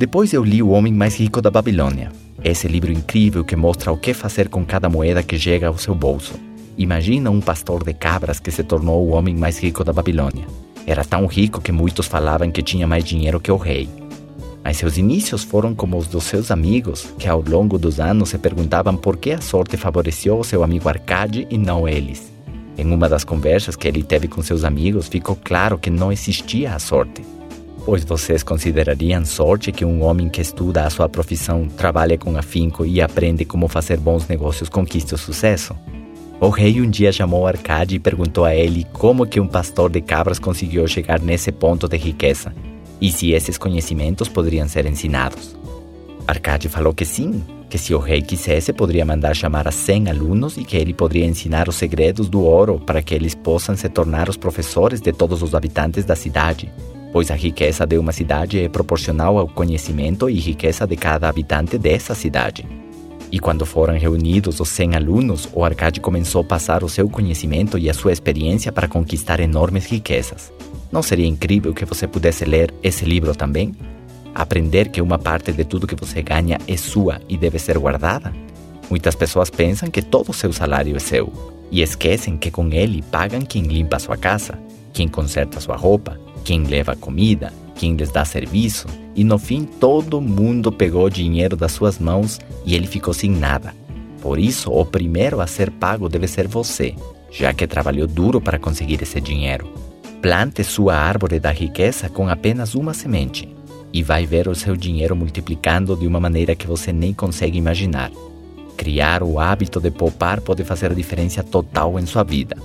Depois eu li O Homem Mais Rico da Babilônia. Esse livro incrível que mostra o que fazer com cada moeda que chega ao seu bolso. Imagina um pastor de cabras que se tornou o homem mais rico da Babilônia. Era tão rico que muitos falavam que tinha mais dinheiro que o rei. Mas seus inícios foram como os dos seus amigos, que ao longo dos anos se perguntavam por que a sorte favoreceu o seu amigo Arcade e não eles. Em uma das conversas que ele teve com seus amigos, ficou claro que não existia a sorte. Pois vocês considerariam sorte que um homem que estuda a sua profissão, trabalha com afinco e aprende como fazer bons negócios conquiste o sucesso? O rei um dia chamou Arcade e perguntou a ele como que um pastor de cabras conseguiu chegar nesse ponto de riqueza e se esses conhecimentos poderiam ser ensinados. Arcade falou que sim, que se o rei quisesse poderia mandar chamar a 100 alunos e que ele poderia ensinar os segredos do ouro para que eles possam se tornar os professores de todos os habitantes da cidade pois a riqueza de uma cidade é proporcional ao conhecimento e riqueza de cada habitante dessa cidade. E quando foram reunidos os 100 alunos, o Arcade começou a passar o seu conhecimento e a sua experiência para conquistar enormes riquezas. Não seria incrível que você pudesse ler esse livro também? Aprender que uma parte de tudo que você ganha é sua e deve ser guardada? Muitas pessoas pensam que todo o seu salário é seu e esquecem que com ele pagam quem limpa sua casa, quem conserta sua roupa, quem leva comida, quem lhes dá serviço, e no fim todo mundo pegou o dinheiro das suas mãos e ele ficou sem nada. Por isso, o primeiro a ser pago deve ser você, já que trabalhou duro para conseguir esse dinheiro. Plante sua árvore da riqueza com apenas uma semente e vai ver o seu dinheiro multiplicando de uma maneira que você nem consegue imaginar. Criar o hábito de poupar pode fazer a diferença total em sua vida.